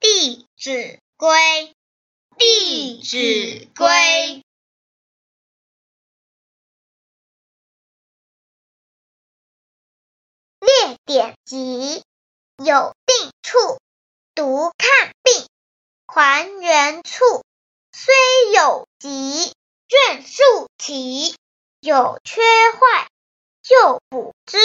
弟子规》，《弟子规》。列典籍，有定处，读看病。还原处，虽有疾，卷数齐。有缺坏，就补之。